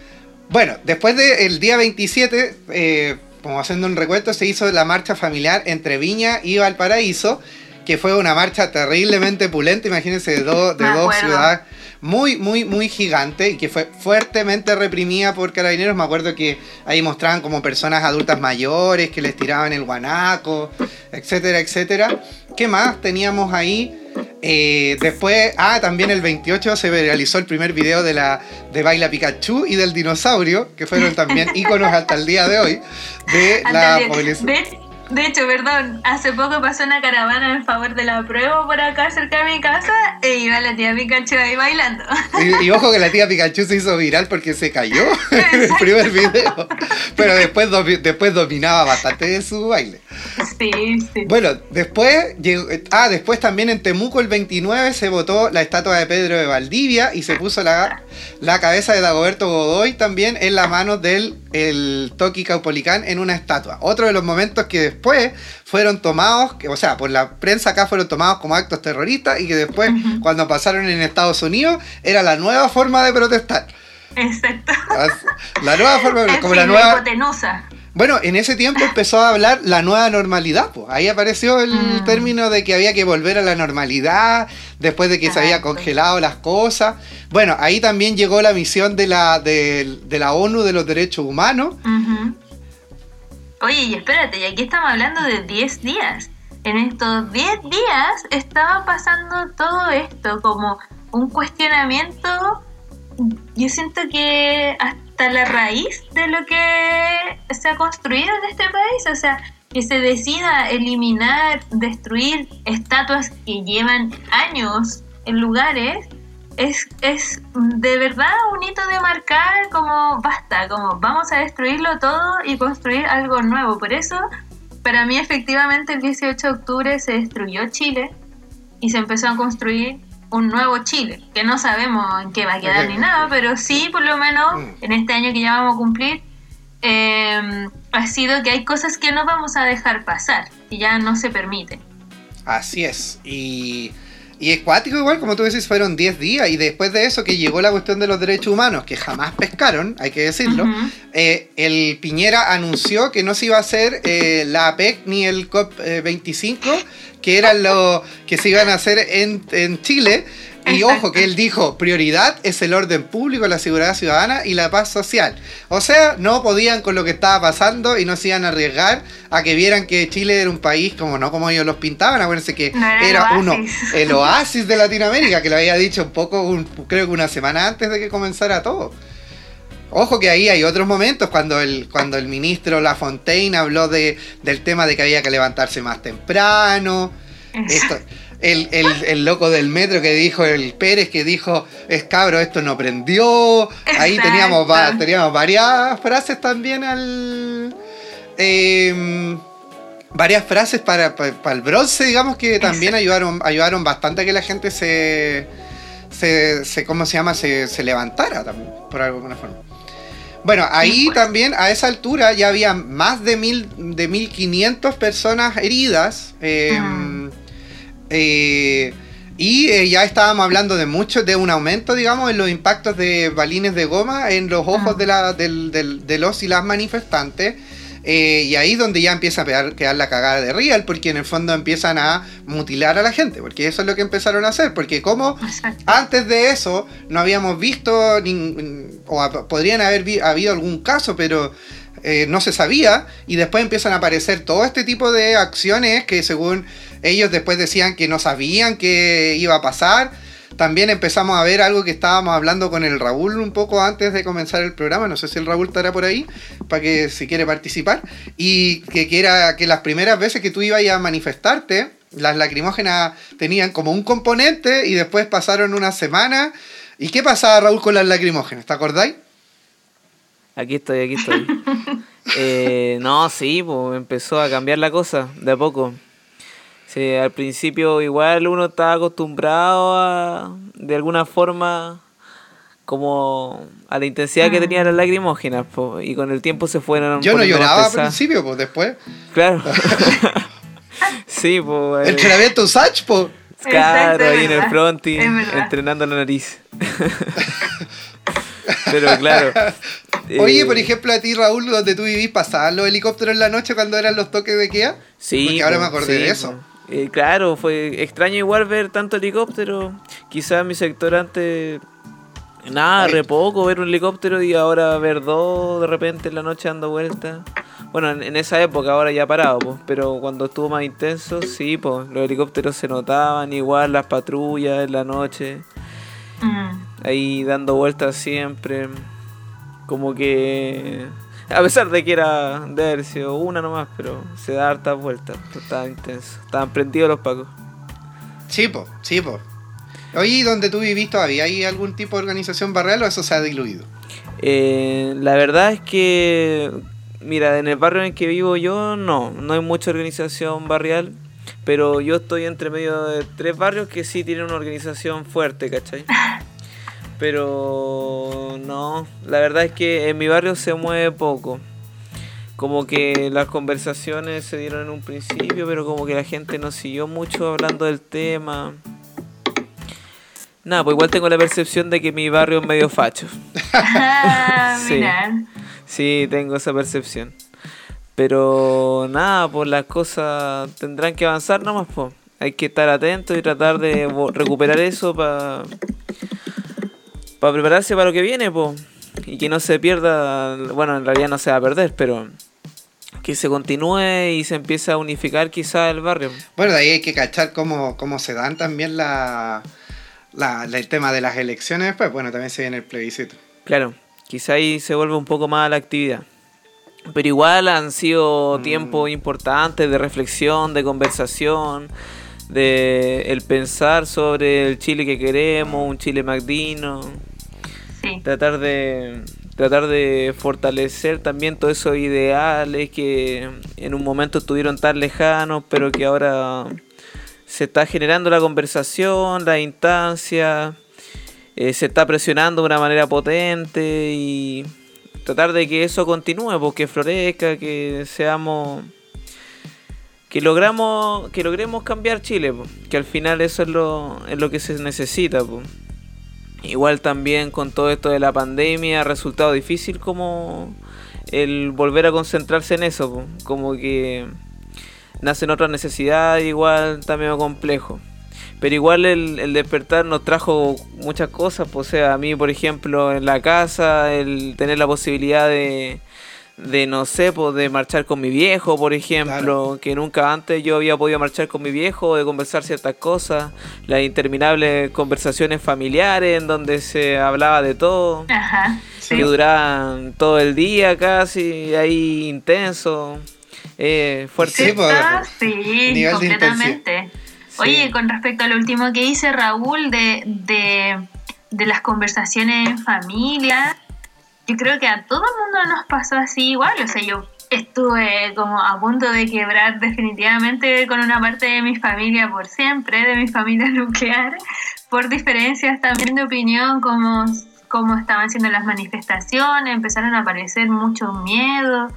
bueno, después del día 27, eh, como haciendo un recuento, se hizo la marcha familiar entre Viña y Valparaíso, que fue una marcha terriblemente pulenta, imagínense, de, de dos ciudades muy, muy, muy gigante y que fue fuertemente reprimida por carabineros. Me acuerdo que ahí mostraban como personas adultas mayores que les tiraban el guanaco, etcétera, etcétera. ¿Qué más teníamos ahí? Eh, después, ah, también el 28 se realizó el primer video de la de Baila Pikachu y del dinosaurio, que fueron también íconos hasta el día de hoy de la policía. De hecho, perdón, hace poco pasó una caravana en favor de la prueba por acá cerca de mi casa e iba la tía Pikachu ahí bailando. Y, ojo que la tía Pikachu se hizo viral porque se cayó en el primer video. Pero después, después dominaba bastante de su baile. Sí, sí. Bueno, después, ah, después también en Temuco el 29 se votó la estatua de Pedro de Valdivia y se puso la, la cabeza de Dagoberto Godoy también en la mano del el Toki Caupolicán en una estatua. Otro de los momentos que después fueron tomados, o sea, por la prensa acá fueron tomados como actos terroristas y que después, cuando pasaron en Estados Unidos, era la nueva forma de protestar. Exacto. La nueva forma, como la nueva. Hipotenusa. Bueno, en ese tiempo empezó a hablar la nueva normalidad. Pues. Ahí apareció el mm. término de que había que volver a la normalidad después de que se había congelado las cosas. Bueno, ahí también llegó la misión de la, de, la ONU de los Derechos Humanos. Oye, y espérate, y aquí estamos hablando de 10 días. En estos 10 días estaba pasando todo esto como un cuestionamiento. Yo siento que hasta la raíz de lo que se ha construido en este país, o sea, que se decida eliminar, destruir estatuas que llevan años en lugares, es, es de verdad un hito de marcar como basta, como vamos a destruirlo todo y construir algo nuevo. Por eso, para mí efectivamente el 18 de octubre se destruyó Chile y se empezó a construir un nuevo Chile, que no sabemos en qué va a quedar ni nada, pero sí por lo menos mm. en este año que ya vamos a cumplir, eh, ha sido que hay cosas que no vamos a dejar pasar, y ya no se permite. Así es, y y es cuático igual, como tú dices, fueron 10 días y después de eso que llegó la cuestión de los derechos humanos, que jamás pescaron, hay que decirlo, eh, el Piñera anunció que no se iba a hacer eh, la APEC ni el COP25, que eran lo que se iban a hacer en, en Chile, y ojo, que él dijo, prioridad es el orden público, la seguridad ciudadana y la paz social. O sea, no podían con lo que estaba pasando y no se iban a arriesgar a que vieran que Chile era un país como no como ellos los pintaban. Acuérdense que era, uno, el oasis de Latinoamérica, que lo había dicho un poco, creo que una semana antes de que comenzara todo. Ojo que ahí hay otros momentos cuando el, cuando el ministro Lafontaine habló de, del tema de que había que levantarse más temprano. Esto, el, el, loco del metro que dijo, el Pérez que dijo, es cabro, esto no prendió. Ahí teníamos, teníamos varias frases también al... Em, varias frases para, para, el bronce, digamos, que también ayudaron, ayudaron bastante a que la gente se, se, ¿cómo se llama? Se, se levantara también, por alguna forma. Bueno, ahí también a esa altura ya había más de, mil, de 1500 personas heridas. Eh, eh, y eh, ya estábamos hablando de mucho, de un aumento, digamos, en los impactos de balines de goma en los ojos ah. de, los y las manifestantes. Eh, y ahí donde ya empieza a quedar la cagada de Real, porque en el fondo empiezan a mutilar a la gente, porque eso es lo que empezaron a hacer, porque como antes de eso no habíamos visto, o podrían haber habido algún caso, pero no se sabía, y después empiezan a aparecer todo este tipo de acciones que según ellos después decían que no sabían qué iba a pasar. También empezamos a ver algo que estábamos hablando con el Raúl un poco antes de comenzar el programa. No sé si el Raúl estará por ahí para que si quiere participar. Y que, que era que las primeras veces que tú ibas a manifestarte, Las lacrimógenas tenían como un componente y después pasaron una semana. ¿Y qué pasaba, Raúl, con las lacrimógenas? ¿Te acordáis? Aquí estoy, aquí estoy. eh, no, sí, pues empezó a cambiar la cosa de a poco. Sí, al principio igual uno estaba acostumbrado a, de alguna forma, como a la intensidad que tenían las lacrimógenas, po, y con el tiempo se fueron... Yo no lloraba al principio, pues después. Claro. sí, pues... Eh. Entrenamiento Sach, pues. Claro, ahí en el fronti, entrenando la nariz. Pero claro. Oye, por eh, ejemplo, a ti, Raúl, donde tú vivís, ¿pasaban los helicópteros en la noche cuando eran los toques de Kea? Sí. Porque ahora me acordé de eso. Eh, claro, fue extraño igual ver tanto helicóptero. Quizás mi sector antes. Nada, re poco ver un helicóptero y ahora ver dos de repente en la noche dando vueltas. Bueno, en, esa época ahora ya parado, pues, pero cuando estuvo más intenso, sí, pues, los helicópteros se notaban, igual las patrullas en la noche. Mm. Ahí dando vueltas siempre. Como que a pesar de que era de haber sido una nomás, pero se da hartas vueltas. Estaba intenso. Estaban prendidos los pacos. Sí, po, sí, po. Oye, ¿dónde tú vivís todavía? ¿Hay algún tipo de organización barrial o eso se ha diluido? Eh, la verdad es que, mira, en el barrio en que vivo yo, no, no hay mucha organización barrial. Pero yo estoy entre medio de tres barrios que sí tienen una organización fuerte, ¿cachai? Pero no, la verdad es que en mi barrio se mueve poco. Como que las conversaciones se dieron en un principio, pero como que la gente no siguió mucho hablando del tema. Nada, pues igual tengo la percepción de que mi barrio es medio facho. sí. sí, tengo esa percepción. Pero nada, pues las cosas tendrán que avanzar nomás, pues. Hay que estar atentos y tratar de recuperar eso para para prepararse para lo que viene, po. Y que no se pierda, bueno, en realidad no se va a perder, pero que se continúe y se empiece a unificar quizá el barrio. Bueno, de ahí hay que cachar cómo, cómo se dan también la, el tema de las elecciones pues bueno, también se viene el plebiscito. Claro, quizá ahí se vuelve un poco más la actividad. Pero igual han sido mm. tiempos importantes de reflexión, de conversación, de el pensar sobre el Chile que queremos, un Chile magdino. Tratar de tratar de fortalecer también todos esos ideales que en un momento estuvieron tan lejanos, pero que ahora se está generando la conversación, la instancia, eh, se está presionando de una manera potente y tratar de que eso continúe, pues, florezca, que seamos que logramos que logremos cambiar Chile, pues, que al final eso es lo, es lo que se necesita. Pues. Igual también con todo esto de la pandemia ha resultado difícil como el volver a concentrarse en eso, como que nacen otras necesidades, igual también complejo. Pero igual el, despertar nos trajo muchas cosas, pues, o sea, a mí por ejemplo en la casa, el tener la posibilidad de, de no sé, pues de marchar con mi viejo, por ejemplo, que nunca antes yo había podido marchar con mi viejo, de conversar ciertas cosas, las interminables conversaciones familiares en donde se hablaba de todo, Ajá, que duraban todo el día casi, ahí intenso, eh, fuerte. Sí, pues, sí completamente. Oye, con respecto a lo último que dice Raúl de, de, de las conversaciones en familia, yo creo que a todo el mundo nos pasó así igual, o sea, yo estuve como a punto de quebrar definitivamente con una parte de mi familia por siempre, de mi familia nuclear, por diferencias también de opinión, como, como estaban siendo las manifestaciones, empezaron a aparecer muchos miedos.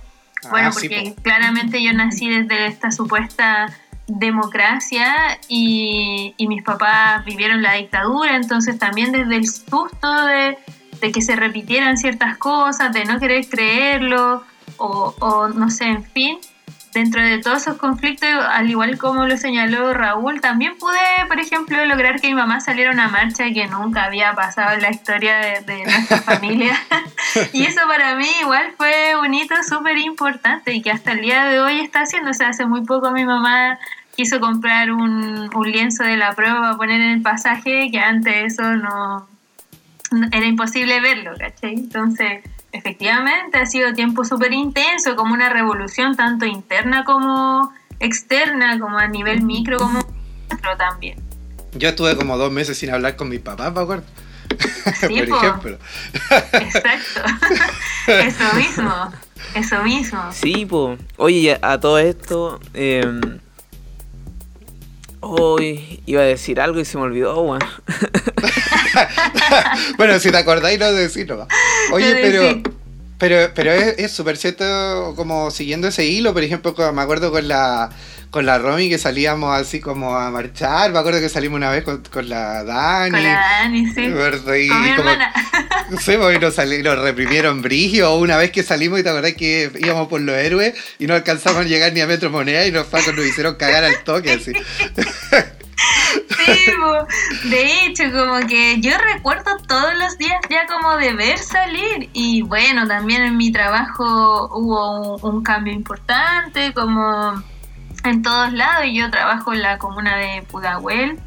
Ah, bueno, porque claramente yo nací desde esta supuesta democracia y, y mis papás vivieron la dictadura, entonces también desde el susto de de que se repitieran ciertas cosas, de no querer creerlo, o, no sé, en fin, dentro de todos esos conflictos, al igual como lo señaló Raúl, también pude, por ejemplo, lograr que mi mamá saliera a una marcha que nunca había pasado en la historia de, nuestra familia. y eso para mí igual fue un hito súper importante y que hasta el día de hoy está haciendo. O sea, hace muy poco mi mamá quiso comprar un, un lienzo de la prueba para poner en el pasaje, que antes eso no, era imposible verlo, ¿cachai? Entonces, efectivamente ha sido tiempo súper intenso, como una revolución tanto interna como externa, como a nivel micro, como macro también. Yo estuve como dos meses sin hablar con mis papás, ¿me acuerdo? Sí, Por po. ejemplo. Exacto. Eso mismo. Eso mismo. Sí, po. Oye, a, a todo esto. Eh, hoy iba a decir algo y se me olvidó, weón. bueno, si te acordáis, no decís nomás. Oye, pero, pero, pero es súper cierto, como siguiendo ese hilo, por ejemplo, me acuerdo con la con la Romy que salíamos así como a marchar, me acuerdo que salimos una vez con, con la Dani. Con la Dani, sí. Y Con mi como- hermana. No sé, porque nos, reprimieron brigio una vez que salimos y te acordás que íbamos por los héroes y no alcanzamos a llegar ni a Metro Moneda y nos, nos hicieron cagar al toque así. Sí, de hecho, como que yo recuerdo todos los días ya como de ver salir y bueno, también en mi trabajo hubo un, un cambio importante, como en todos lados, yo trabajo en la comuna de Pudahuel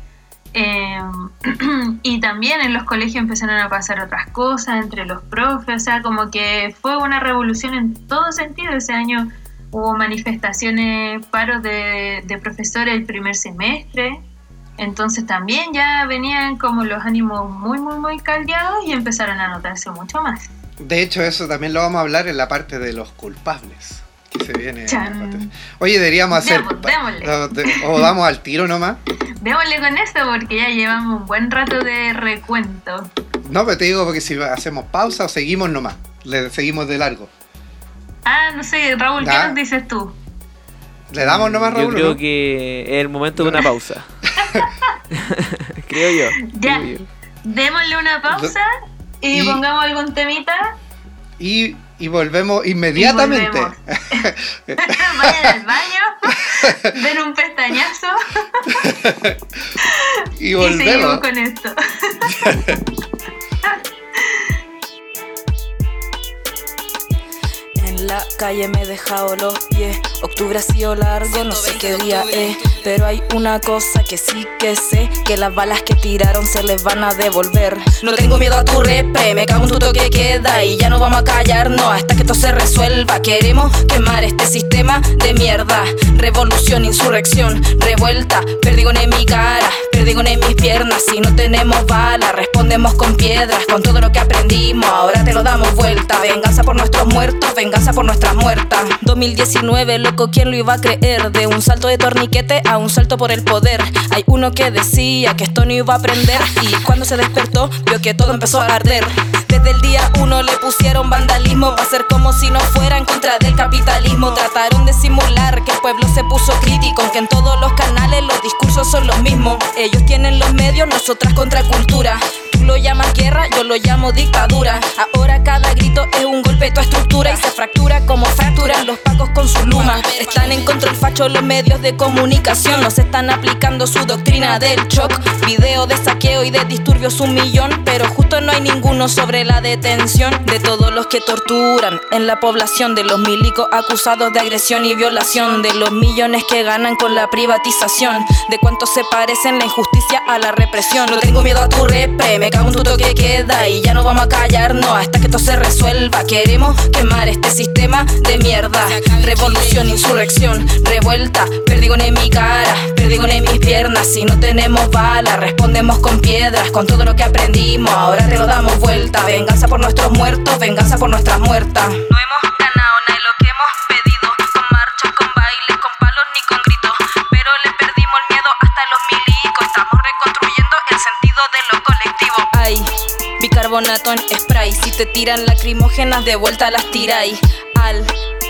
eh, y también en los colegios empezaron a pasar otras cosas entre los profes, o sea, como que fue una revolución en todo sentido, ese año hubo manifestaciones, paros de, de profesores el primer semestre. Entonces también ya venían como los ánimos muy, muy, muy caldeados y empezaron a notarse mucho más. De hecho, eso también lo vamos a hablar en la parte de los culpables. Que se viene. Chan. Oye, deberíamos hacer. Démosle. o damos al tiro nomás. Démosle con esto porque ya llevamos un buen rato de recuento. No, pero te digo porque si hacemos pausa o seguimos nomás. Le seguimos de largo. Ah, no sé, Raúl, ¿qué nos dices tú? ¿Le damos nomás, Yo Raúl? o creo no? que es el momento de una pausa. creo yo. Ya. creo yo. Démosle una pausa y, Y- pongamos algún temita. Y, y volvemos inmediatamente. volvemos. Vayan al baño, den un pestañazo Y y seguimos volvemos. con esto. La calle me he dejado los pies. Octubre ha sido largo, no sé qué día es. Pero hay una cosa que sí que sé: que las balas que tiraron se les van a devolver. No tengo miedo a tu repre, me cago en tu toque queda. Y ya no vamos a callarnos hasta que esto se resuelva. Queremos quemar este sistema de mierda. Revolución, insurrección, revuelta. Perdigones en mi cara, perdigones en mis piernas. Si no tenemos balas, respondemos con piedras. Con todo lo que aprendimos, ahora te lo damos vuelta. Venganza por nuestros muertos, venganza por nuestras muertas. 2019, loco, ¿quién lo iba a creer? De un salto de torniquete a un salto por el poder. Hay uno que decía que esto no iba a aprender. Y cuando se despertó, vio que todo empezó a arder. Desde el día uno le pusieron vandalismo para hacer como si no fuera en contra del capitalismo. Trataron de simular que el pueblo se puso crítico, aunque en todos los canales los discursos son los mismos. Ellos tienen los medios, nosotras contracultura. Lo llamas guerra, yo lo llamo dictadura. Ahora cada grito es un golpe a tu estructura y se fractura como fracturan los pacos con su luma. Están en control facho los medios de comunicación, nos están aplicando su doctrina del shock. Video de saqueo y de disturbios un millón, pero justo no hay ninguno sobre la detención de todos los que torturan en la población, de los milicos acusados de agresión y violación, de los millones que ganan con la privatización, de cuántos se parecen la injusticia a la represión. No tengo miedo a tu repre, me cago en tu toque queda y ya no vamos a callarnos hasta que esto se resuelva. Queremos quemar este sistema de mierda. Revolución, insurrección, revuelta, perdigones en mi cara, perdigones en mis piernas. Si no tenemos balas, respondemos con piedras, con todo lo que aprendimos. Ahora te lo damos vuelta. Venganza por nuestros muertos, venganza por nuestras muertas. No hemos ganado nada de lo que hemos pedido, con marchas, con bailes, con palos ni con gritos. Pero le perdimos el miedo hasta los bicarbonato en spray. Si te tiran lacrimógenas, de vuelta las tiráis. Al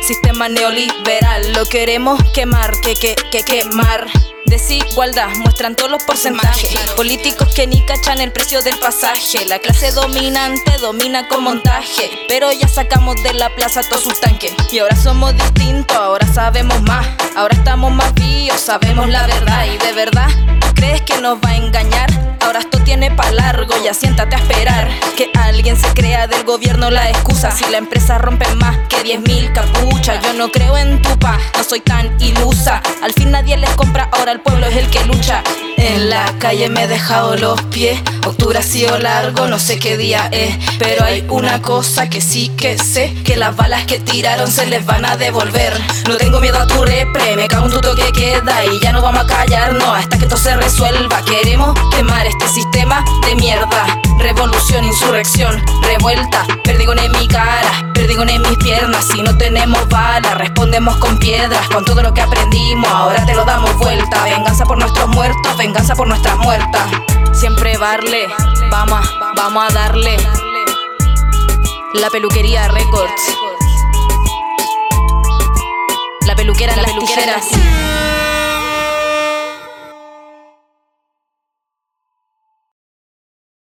sistema neoliberal lo queremos quemar, que, que, que quemar. Desigualdad, muestran todos los porcentajes. Políticos que ni cachan el precio del pasaje. La clase dominante domina con montaje. Pero ya sacamos de la plaza todos sus tanques. Y ahora somos distintos, ahora sabemos más. Ahora estamos más vivos, sabemos la verdad. Y de verdad, ¿tú crees que nos va a engañar? Ahora esto tiene pa' largo, ya siéntate a esperar. Que alguien se crea del gobierno la excusa. Si la empresa rompe más que 10.000 capuchas. Yo no creo en tu paz, no soy tan ilusa. Al fin nadie les compra, ahora el pueblo es el que lucha. En la calle me he dejado los pies. Octubre ha sido largo, no sé qué día es. Pero hay una cosa que sí que sé: que las balas que tiraron se les van a devolver. No tengo miedo a tu repre, me cago en tu toque queda. Y ya no vamos a callarnos hasta que todo se resuelva. Queremos quemar este sistema de mierda. Revolución, insurrección, revuelta. Perdigones en mi cara, perdigones en mis piernas. Si no tenemos balas, respondemos con piedras. Con todo lo que aprendimos, ahora te lo damos vuelta. Venganza por nuestros muertos, venganza por nuestras muertas. Siempre barle, vamos, vamos a darle. La peluquería Records. La peluquera, las tijeras.